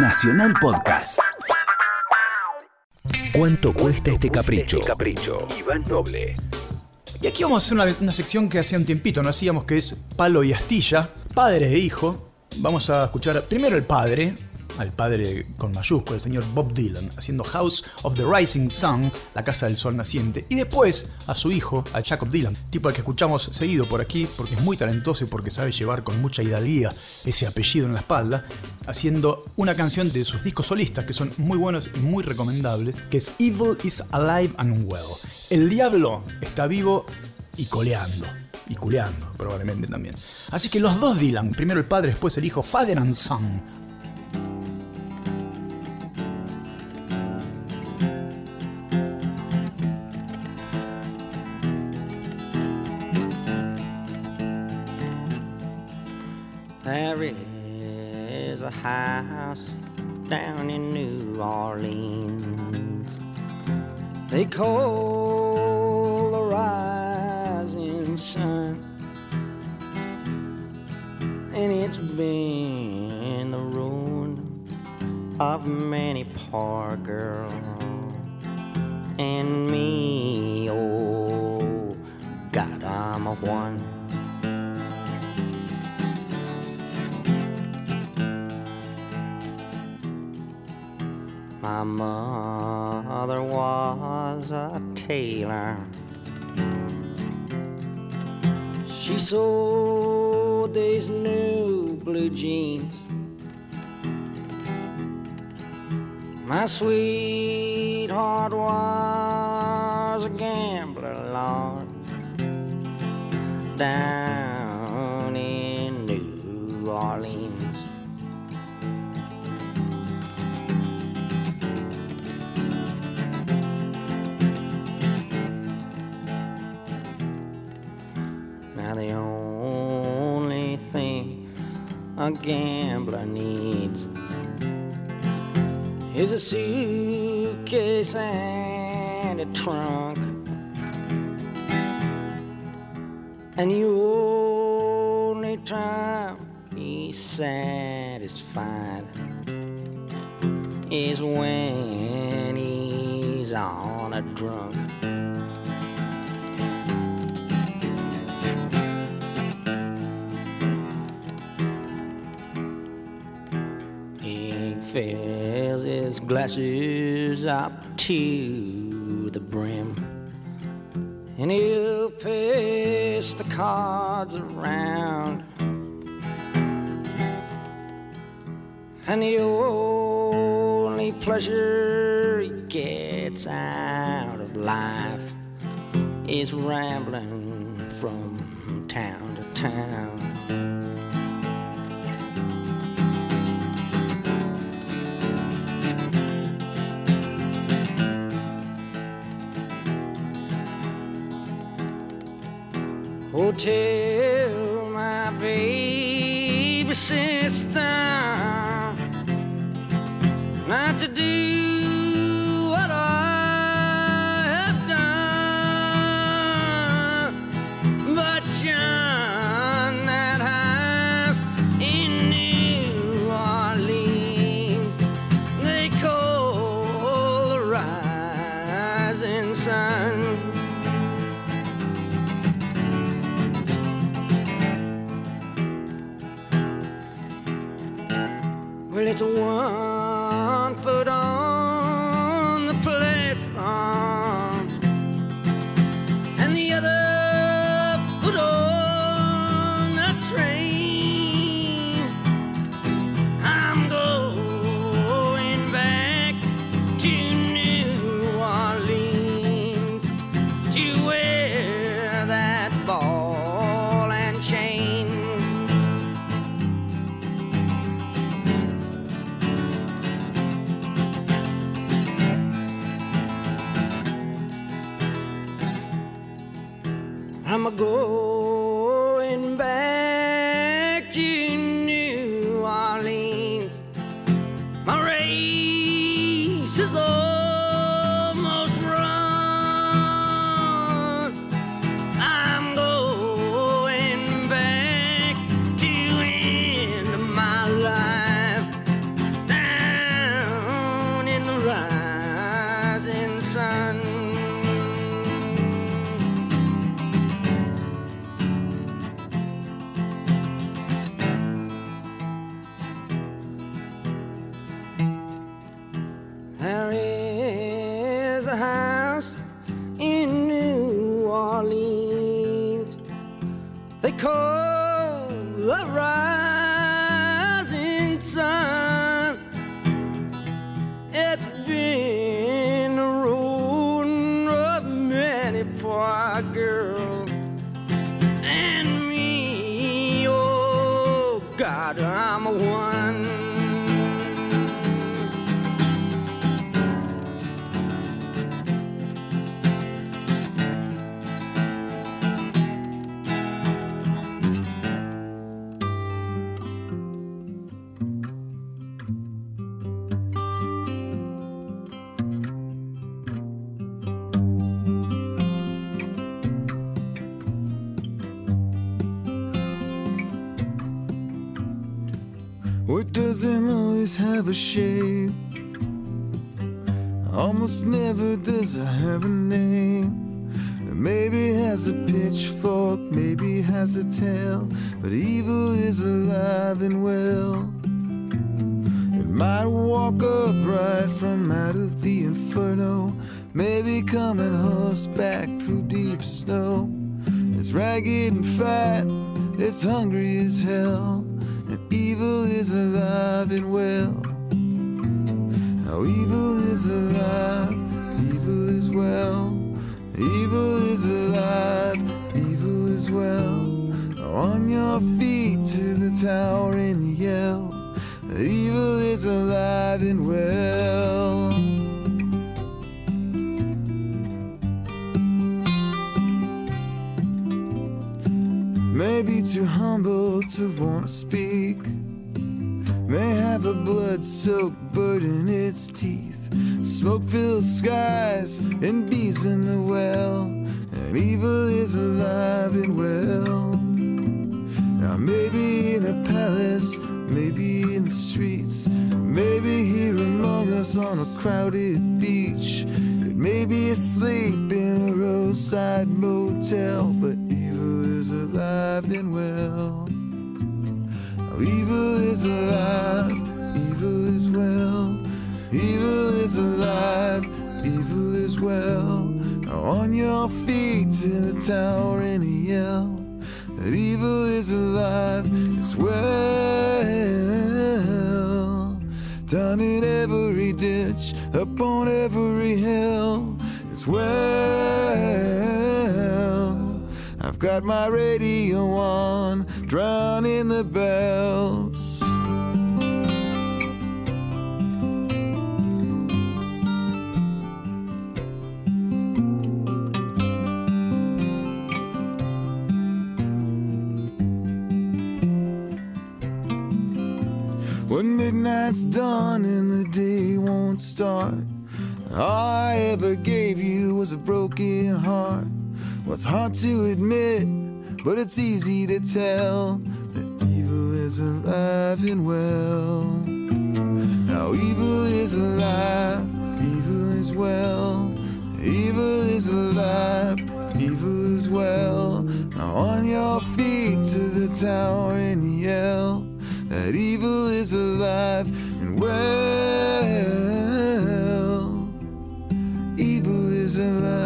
Nacional Podcast. ¿Cuánto cuesta este capricho? capricho. Iván Noble. Y aquí vamos a hacer una, una sección que hacía un tiempito no hacíamos, que es palo y astilla, padre e hijo. Vamos a escuchar primero el padre, al padre con mayúscula, el señor Bob Dylan, haciendo House of the Rising Sun, la casa del sol naciente, y después a su hijo, a Jacob Dylan, tipo al que escuchamos seguido por aquí, porque es muy talentoso y porque sabe llevar con mucha hidalguía ese apellido en la espalda, haciendo una canción de sus discos solistas que son muy buenos y muy recomendables, que es Evil is Alive and Well. El diablo está vivo y coleando. Y culeando, probablemente también. Así que los dos Dylan, primero el padre, después el hijo, Father and Son, There is a house down in New Orleans. They call the rising sun. And it's been the ruin of many poor girls. And me, oh, God, I'm a one. My mother was a tailor. She sold these new blue jeans. My sweetheart was a gambler, Lord, down the only thing a gambler needs is a suitcase and a trunk. And the only time he's satisfied is when he's on a drunk. Fills his glasses up to the brim. And he'll pass the cards around. And the only pleasure he gets out of life is rambling from town to town. Oh, tell my baby sister. Not to do It's one I'm the rising sun. It's been a road of many poor girls and me. Oh God, I'm a one. Doesn't always have a shape? Almost never does it have a name. Maybe has a pitchfork, maybe has a tail, but evil is alive and well. It might walk upright from out of the inferno, maybe come coming horseback through deep snow. It's ragged and fat, it's hungry as hell, evil is alive and well. Now evil is alive, evil is well. Evil is alive, evil is well. Now on your feet to the tower and yell. Evil is alive and well. Too humble to want to speak. May have a blood soaked bird in its teeth. Smoke fills skies and bees in the well. And evil is alive and well. Now, maybe in a palace, maybe in the streets, maybe here among us on a crowded beach. It may be asleep in a roadside motel, but is alive and well. Evil is alive, evil is well. Evil is alive, evil is well. Now on your feet to the tower and yell that evil is alive as well. Down in every ditch, up on every hill as well. I've got my radio on, drowning the bells. When midnight's done and the day won't start, all I ever gave you was a broken heart. What's hard to admit, but it's easy to tell that evil is alive and well. Now evil is alive, evil is well. Evil is alive, evil is well. Now on your feet to the tower and yell that evil is alive and well. Evil is alive,